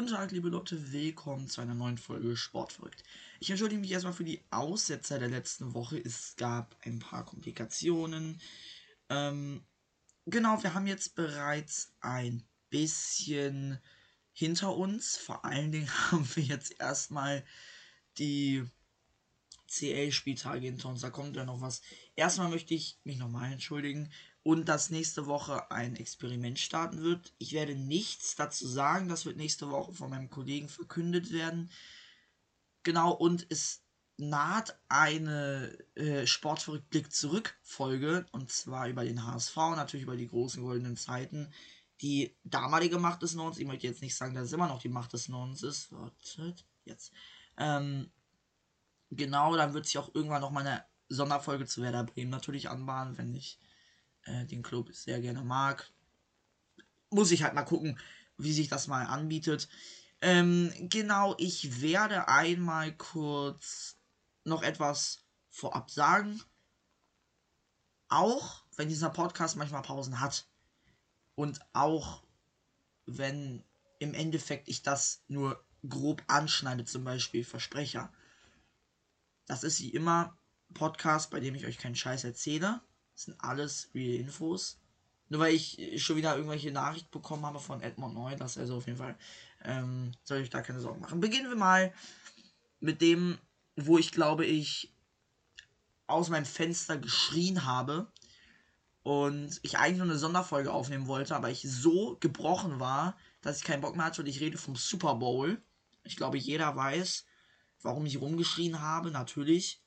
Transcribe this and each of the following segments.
Guten Tag, liebe Leute, willkommen zu einer neuen Folge Sportverrückt. Ich entschuldige mich erstmal für die Aussetzer der letzten Woche. Es gab ein paar Komplikationen. Ähm, genau, wir haben jetzt bereits ein bisschen hinter uns. Vor allen Dingen haben wir jetzt erstmal die CL-Spieltage hinter uns. Da kommt ja noch was. Erstmal möchte ich mich nochmal entschuldigen und dass nächste Woche ein Experiment starten wird. Ich werde nichts dazu sagen, das wird nächste Woche von meinem Kollegen verkündet werden. Genau, und es naht eine äh, Sportverrückblick zurück Folge und zwar über den HSV, natürlich über die großen goldenen Zeiten. Die damalige Macht des Nordens, ich möchte jetzt nicht sagen, dass es immer noch die Macht des Nordens ist. Wartet, jetzt. Ähm, genau, dann wird sich auch irgendwann noch mal eine Sonderfolge zu Werder Bremen natürlich anbahnen, wenn ich äh, den Club sehr gerne mag. Muss ich halt mal gucken, wie sich das mal anbietet. Ähm, genau, ich werde einmal kurz noch etwas vorab sagen. Auch wenn dieser Podcast manchmal Pausen hat. Und auch wenn im Endeffekt ich das nur grob anschneide, zum Beispiel Versprecher. Das ist wie immer Podcast, bei dem ich euch keinen Scheiß erzähle. Sind alles real Infos. Nur weil ich schon wieder irgendwelche Nachrichten bekommen habe von Edmond Neu, das also auf jeden Fall ähm, soll ich da keine Sorgen machen. Beginnen wir mal mit dem, wo ich glaube ich aus meinem Fenster geschrien habe und ich eigentlich nur eine Sonderfolge aufnehmen wollte, aber ich so gebrochen war, dass ich keinen Bock mehr hatte und ich rede vom Super Bowl. Ich glaube, jeder weiß, warum ich rumgeschrien habe. Natürlich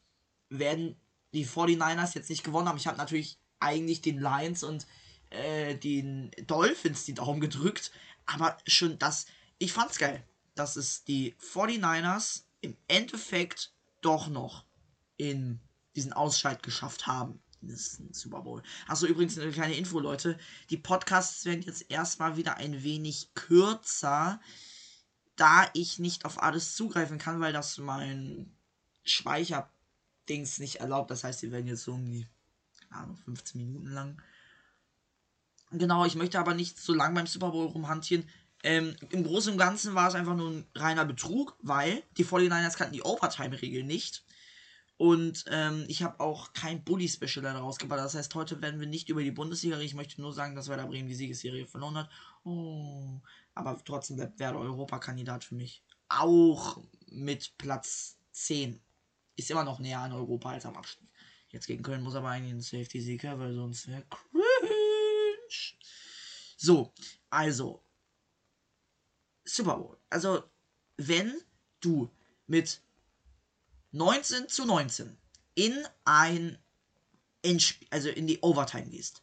werden die 49ers jetzt nicht gewonnen haben. Ich habe natürlich eigentlich den Lions und äh, den Dolphins die Daumen gedrückt. Aber schon das, ich fand's geil, dass es die 49ers im Endeffekt doch noch in diesen Ausscheid geschafft haben. Das ist ein Super Bowl. Achso, übrigens eine kleine Info, Leute. Die Podcasts werden jetzt erstmal wieder ein wenig kürzer, da ich nicht auf alles zugreifen kann, weil das mein Speicher Dings nicht erlaubt. Das heißt, sie werden jetzt so die, keine Ahnung, 15 Minuten lang. Genau, ich möchte aber nicht so lange beim Super Bowl rumhantieren. Ähm, Im Großen und Ganzen war es einfach nur ein reiner Betrug, weil die 49ers kannten die Overtime-Regel nicht. Und ähm, ich habe auch kein Bully-Special da rausgebracht. Das heißt, heute werden wir nicht über die Bundesliga reden. Ich möchte nur sagen, dass Werder Bremen die Siegesserie verloren hat. Oh. Aber trotzdem bleibt Werder Europakandidat für mich. Auch mit Platz 10 ist immer noch näher an Europa als am Abstieg. Jetzt gegen Köln muss aber eigentlich ein Safety-Sieg her, weil sonst wäre cringe. So, also Super Bowl. Also, wenn du mit 19 zu 19 in ein Endspiel, also in die Overtime gehst,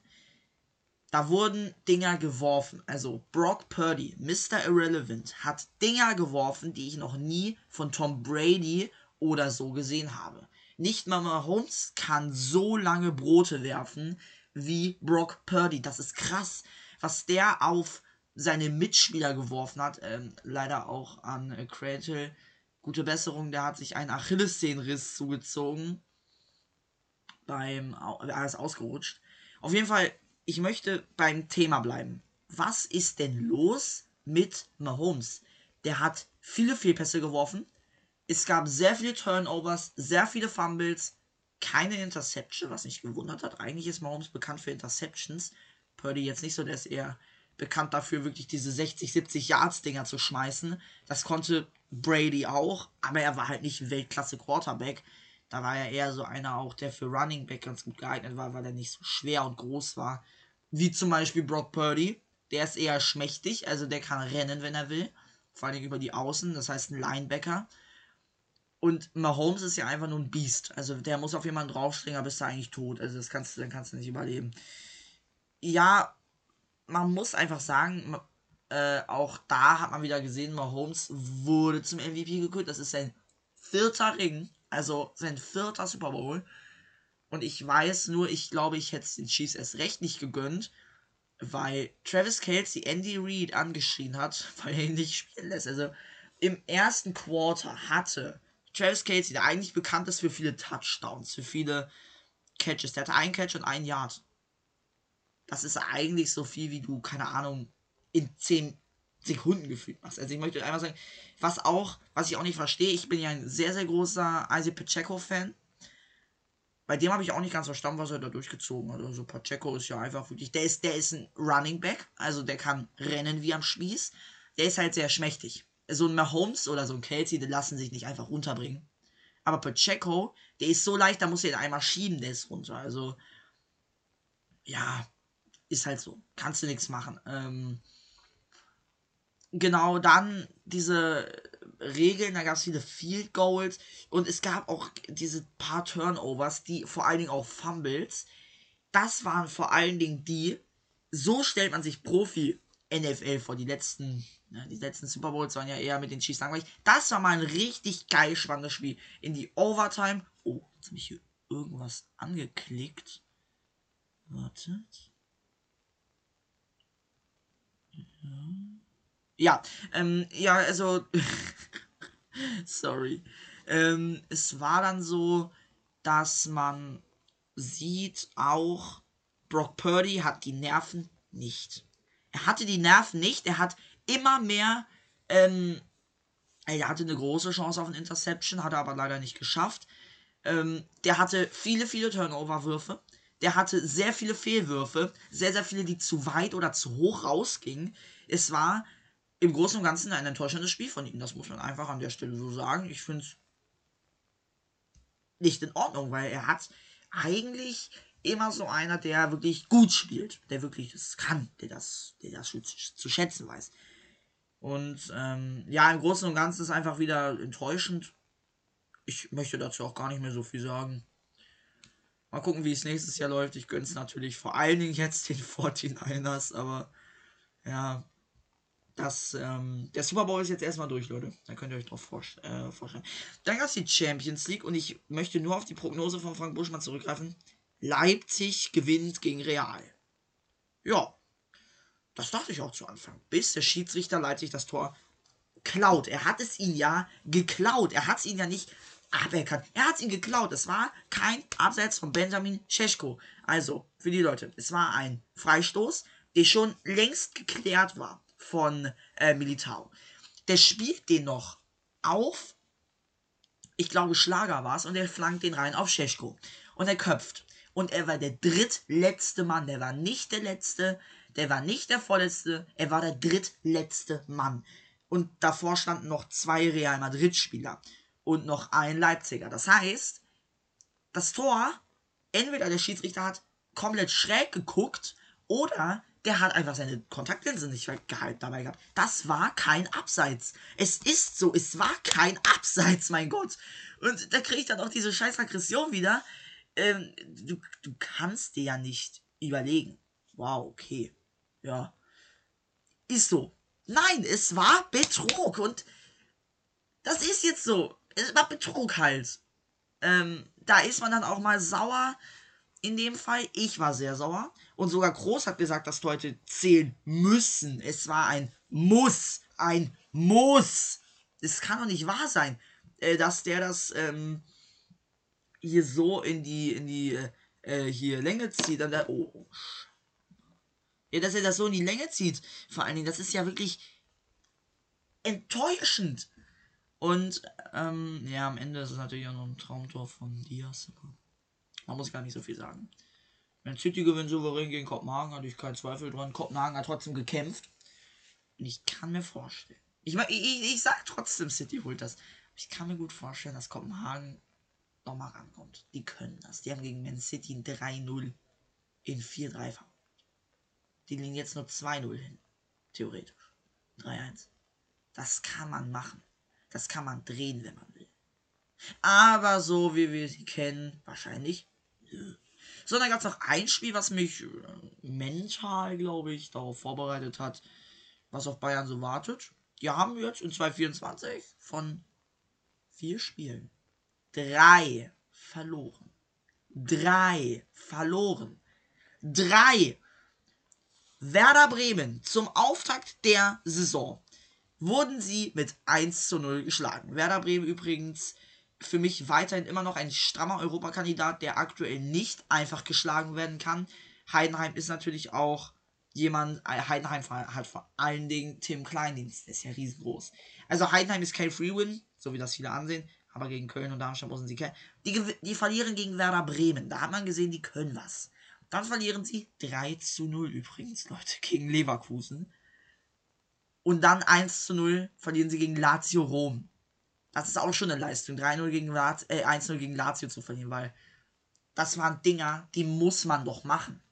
da wurden Dinger geworfen. Also Brock Purdy, Mr. Irrelevant, hat Dinger geworfen, die ich noch nie von Tom Brady oder so gesehen habe. Nicht mal Mahomes kann so lange Brote werfen wie Brock Purdy. Das ist krass, was der auf seine Mitspieler geworfen hat. Ähm, leider auch an äh, Cradle. Gute Besserung, der hat sich einen Achillessehnenriss zugezogen. Beim, er ist ausgerutscht. Auf jeden Fall, ich möchte beim Thema bleiben. Was ist denn los mit Mahomes? Der hat viele Fehlpässe geworfen, es gab sehr viele Turnovers, sehr viele Fumbles, keine Interception, was mich gewundert hat. Eigentlich ist Mahomes bekannt für Interceptions. Purdy jetzt nicht so, der ist eher bekannt dafür, wirklich diese 60, 70 Yards-Dinger zu schmeißen. Das konnte Brady auch, aber er war halt nicht Weltklasse Quarterback. Da war er eher so einer auch, der für Running Back ganz gut geeignet war, weil er nicht so schwer und groß war. Wie zum Beispiel Brock Purdy. Der ist eher schmächtig, also der kann rennen, wenn er will. Vor allem über die Außen, das heißt ein Linebacker. Und Mahomes ist ja einfach nur ein Biest. Also der muss auf jemanden draufspringen, aber ist er eigentlich tot. Also das kannst du, dann kannst du nicht überleben. Ja, man muss einfach sagen, äh, auch da hat man wieder gesehen, Mahomes wurde zum MVP gekürt. Das ist sein vierter Ring, also sein vierter Super Bowl. Und ich weiß nur, ich glaube, ich hätte es den Chiefs erst recht nicht gegönnt, weil Travis Kelsey Andy Reid angeschrien hat, weil er ihn nicht spielen lässt. Also im ersten Quarter hatte Travis Casey, der eigentlich bekannt ist für viele Touchdowns, für viele Catches. Der hatte einen Catch und einen Yard. Das ist eigentlich so viel, wie du, keine Ahnung, in 10 Sekunden gefühlt machst. Also ich möchte einfach sagen, was auch, was ich auch nicht verstehe, ich bin ja ein sehr, sehr großer Isaac Pacheco-Fan. Bei dem habe ich auch nicht ganz verstanden, was er da durchgezogen hat. Also Pacheco ist ja einfach wirklich, der ist, der ist ein Running Back, also der kann rennen wie am Spieß. Der ist halt sehr schmächtig. So ein Mahomes oder so ein Kelsey, die lassen sich nicht einfach runterbringen. Aber Pacheco, der ist so leicht, da muss er ihn einmal schieben, der ist runter. Also, ja, ist halt so. Kannst du nichts machen. Ähm, genau dann diese Regeln, da gab es viele Field Goals und es gab auch diese paar Turnovers, die vor allen Dingen auch Fumbles. Das waren vor allen Dingen die, so stellt man sich Profi NFL vor. Die letzten, ja, die letzten Super Bowls waren ja eher mit den Chiefs langweilig. Das war mal ein richtig geil spannendes Spiel. In die Overtime. Oh, jetzt habe ich hier irgendwas angeklickt. Wartet. Ja, ähm, ja, also. sorry. Ähm, es war dann so, dass man sieht auch, Brock Purdy hat die Nerven nicht. Er hatte die Nerven nicht, er hat immer mehr, ähm, er hatte eine große Chance auf ein Interception, hat er aber leider nicht geschafft. Ähm, der hatte viele, viele Turnover-Würfe. Der hatte sehr viele Fehlwürfe, sehr, sehr viele, die zu weit oder zu hoch rausgingen. Es war im Großen und Ganzen ein enttäuschendes Spiel von ihm. Das muss man einfach an der Stelle so sagen. Ich finde es nicht in Ordnung, weil er hat eigentlich immer so einer, der wirklich gut spielt, der wirklich das kann, der das, der das zu schätzen weiß. Und ähm, ja, im Großen und Ganzen ist einfach wieder enttäuschend. Ich möchte dazu auch gar nicht mehr so viel sagen. Mal gucken, wie es nächstes Jahr läuft. Ich gönne es natürlich vor allen Dingen jetzt den 49ers, aber ja, das, ähm, der Super Bowl ist jetzt erstmal durch, Leute. Da könnt ihr euch drauf vor, äh, vorstellen. Dann gab es die Champions League und ich möchte nur auf die Prognose von Frank Buschmann zurückgreifen. Leipzig gewinnt gegen Real. Ja, das dachte ich auch zu Anfang. Bis der Schiedsrichter Leipzig das Tor klaut. Er hat es ihn ja geklaut. Er hat es ihn ja nicht aberkannt. Er hat es ihn geklaut. Es war kein Abseits von Benjamin Cesko. Also, für die Leute, es war ein Freistoß, der schon längst geklärt war von äh, Militao. Der spielt den noch auf, ich glaube Schlager war es, und er flankt den rein auf Scheschko. Und er köpft. Und er war der drittletzte Mann. Der war nicht der letzte, der war nicht der vorletzte, er war der drittletzte Mann. Und davor standen noch zwei Real Madrid-Spieler und noch ein Leipziger. Das heißt, das Tor, entweder der Schiedsrichter hat komplett schräg geguckt oder der hat einfach seine Kontaktlinse nicht gehalten dabei gehabt. Das war kein Abseits. Es ist so, es war kein Abseits, mein Gott. Und da kriege ich dann auch diese scheiß Aggression wieder. Ähm, du, du kannst dir ja nicht überlegen. Wow, okay. Ja. Ist so. Nein, es war Betrug und das ist jetzt so. Es war Betrug halt. Ähm, da ist man dann auch mal sauer. In dem Fall, ich war sehr sauer. Und sogar Groß hat gesagt, dass Leute zählen müssen. Es war ein Muss. Ein Muss. Es kann doch nicht wahr sein, äh, dass der das ähm, hier so in die, in die äh, hier Länge zieht. Und der, oh, ja, dass er das so in die Länge zieht. Vor allen Dingen, das ist ja wirklich enttäuschend. Und ähm, ja, am Ende ist es natürlich auch noch ein Traumtor von Diaz. Man muss gar nicht so viel sagen. Wenn City gewinnt souverän gegen Kopenhagen, hatte ich keinen Zweifel dran. Kopenhagen hat trotzdem gekämpft. Und ich kann mir vorstellen. Ich, ich, ich sag trotzdem, City holt das. Ich kann mir gut vorstellen, dass Kopenhagen nochmal rankommt. Die können das. Die haben gegen Man City ein 3-0 in 4-3 Die liegen jetzt nur 2-0 hin. Theoretisch. 3-1. Das kann man machen. Das kann man drehen, wenn man will. Aber so wie wir sie kennen, wahrscheinlich nö. Sondern gab es noch ein Spiel, was mich äh, mental, glaube ich, darauf vorbereitet hat, was auf Bayern so wartet. Die haben jetzt in 2024 von vier Spielen drei verloren. Drei verloren. Drei. Werder Bremen zum Auftakt der Saison wurden sie mit 1 zu 0 geschlagen. Werder Bremen übrigens für mich weiterhin immer noch ein strammer Europakandidat, der aktuell nicht einfach geschlagen werden kann. Heidenheim ist natürlich auch jemand, äh, Heidenheim hat vor allen Dingen Tim Kleindienst, der ist ja riesengroß. Also Heidenheim ist kein Free-Win, so wie das viele ansehen, aber gegen Köln und Darmstadt müssen sie kennen. Die, die verlieren gegen Werder Bremen, da hat man gesehen, die können was. Dann verlieren sie 3 zu 0 übrigens, Leute, gegen Leverkusen. Und dann 1 zu 0 verlieren sie gegen Lazio Rom. Das ist auch schon eine Leistung, 3-0 gegen Lazio, äh, 1-0 gegen Lazio zu verlieren, weil das waren Dinger, die muss man doch machen.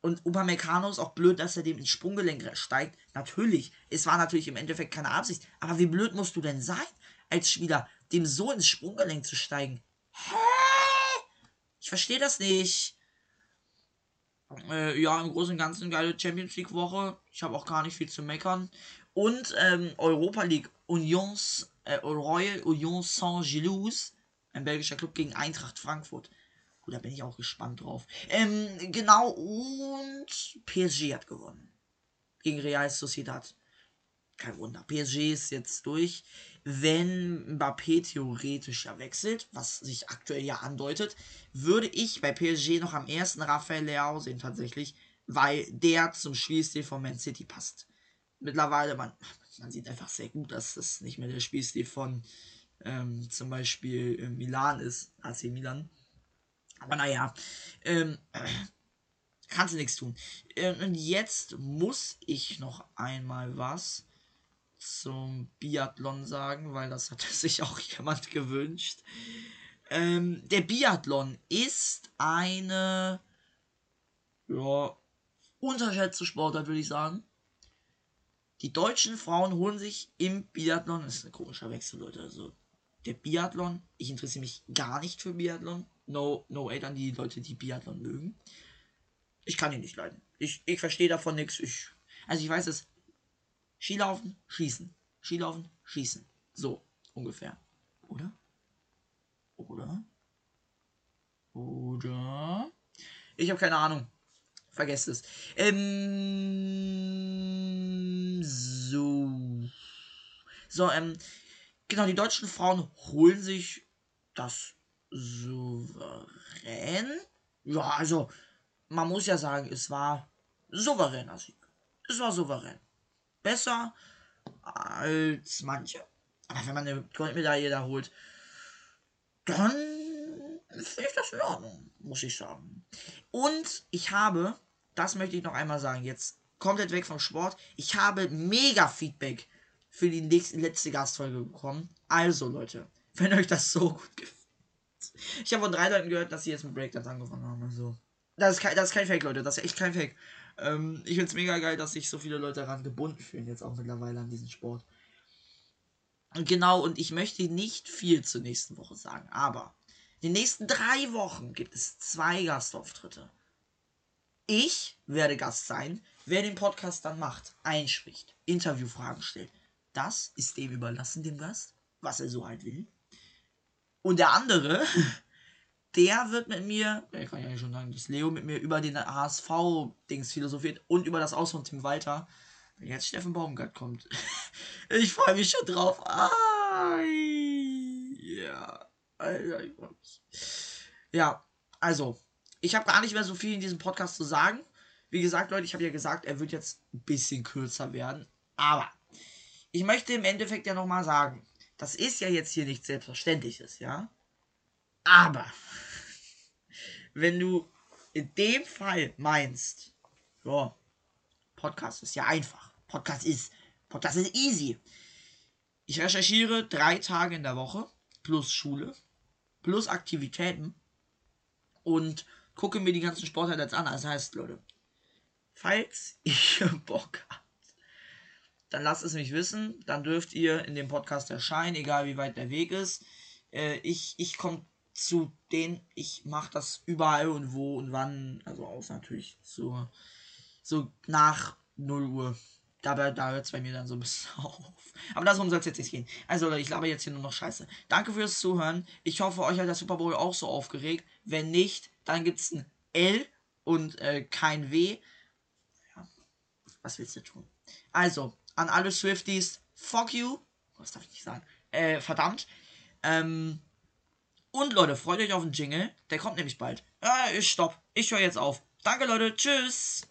Und Upamecano ist auch blöd, dass er dem ins Sprunggelenk steigt. Natürlich, es war natürlich im Endeffekt keine Absicht. Aber wie blöd musst du denn sein, als Spieler, dem so ins Sprunggelenk zu steigen? Hä? Ich verstehe das nicht. Äh, ja, im Großen und Ganzen geile Champions League Woche. Ich habe auch gar nicht viel zu meckern. Und ähm, Europa League Unions, äh, Royal Union Saint-Gilloise, ein belgischer Club gegen Eintracht Frankfurt. Gut, da bin ich auch gespannt drauf. Ähm, genau, und PSG hat gewonnen. Gegen Real Sociedad. Kein Wunder. PSG ist jetzt durch. Wenn Mbappé theoretisch ja wechselt, was sich aktuell ja andeutet, würde ich bei PSG noch am ersten Rafael Leao sehen tatsächlich, weil der zum Spielstil von Man City passt. Mittlerweile, man, man sieht einfach sehr gut, dass das nicht mehr der Spielstil von ähm, zum Beispiel Milan ist, AC Milan. Aber naja, ähm, äh, kannst du nichts tun. Ähm, und jetzt muss ich noch einmal was zum Biathlon sagen, weil das hatte sich auch jemand gewünscht. Ähm, der Biathlon ist eine ja, unterschätzte Sportart, würde ich sagen. Die deutschen Frauen holen sich im Biathlon, das ist ein komischer Wechsel, Leute, also der Biathlon, ich interessiere mich gar nicht für Biathlon, No, no hate an die Leute, die Biathlon mögen. Ich kann ihn nicht leiden. Ich, ich verstehe davon nichts. Ich, also ich weiß es. Skilaufen, schießen. Skilaufen, schießen. So, ungefähr. Oder? Oder? Oder? Ich habe keine Ahnung. Vergesst es. Ähm, so. So, ähm, genau, die deutschen Frauen holen sich das souverän. Ja, also man muss ja sagen, es war souveräner Sieg. Es war souverän. Besser als manche. Aber wenn man eine Goldmedaille da holt, dann finde ich das in Ordnung, muss ich sagen. Und ich habe, das möchte ich noch einmal sagen, jetzt komplett weg vom Sport, ich habe mega Feedback für die nächste, letzte Gastfolge bekommen. Also Leute, wenn euch das so gut gefällt, ich habe von drei Leuten gehört, dass sie jetzt mit Breakdance angefangen haben. Also. Das ist, kein, das ist kein Fake, Leute. Das ist echt kein Fake. Ähm, ich finde es mega geil, dass sich so viele Leute daran gebunden fühlen, jetzt auch mittlerweile an diesen Sport. Genau, und ich möchte nicht viel zur nächsten Woche sagen, aber in den nächsten drei Wochen gibt es zwei Gastauftritte. Ich werde Gast sein, wer den Podcast dann macht, einspricht, Interviewfragen stellt. Das ist dem überlassen, dem Gast, was er so halt will. Und der andere, der wird mit mir, ich kann ja schon sagen, dass Leo mit mir über den HSV-Dings philosophiert und über das Aus von Tim Walter. Wenn jetzt Steffen Baumgart kommt. ich freue mich schon drauf. Ah, ja. Alter, ich freue mich. Ja, also, ich habe gar nicht mehr so viel in diesem Podcast zu sagen. Wie gesagt, Leute, ich habe ja gesagt, er wird jetzt ein bisschen kürzer werden. Aber ich möchte im Endeffekt ja nochmal sagen, das ist ja jetzt hier nichts Selbstverständliches, ja. Aber wenn du in dem Fall meinst, ja, Podcast ist ja einfach. Podcast ist, Podcast ist easy. Ich recherchiere drei Tage in der Woche plus Schule plus Aktivitäten und gucke mir die ganzen Sporthighlights an. Das heißt, Leute, falls ihr Bock habt, dann lasst es mich wissen. Dann dürft ihr in dem Podcast erscheinen, egal wie weit der Weg ist. Äh, ich ich komme zu denen, ich mache das überall und wo und wann. Also außer natürlich so, so nach 0 Uhr. Dabei, da hört es bei mir dann so ein bisschen auf. Aber darum soll es jetzt nicht gehen. Also, ich laber jetzt hier nur noch Scheiße. Danke fürs Zuhören. Ich hoffe, euch hat der Super Bowl auch so aufgeregt. Wenn nicht, dann gibt es ein L und äh, kein W. Ja, was willst du tun? Also, an alle Swifties, fuck you. Was darf ich nicht sagen? Äh, verdammt. Ähm, und Leute, freut euch auf den Jingle. Der kommt nämlich bald. Äh, stopp. Ich höre jetzt auf. Danke, Leute. Tschüss.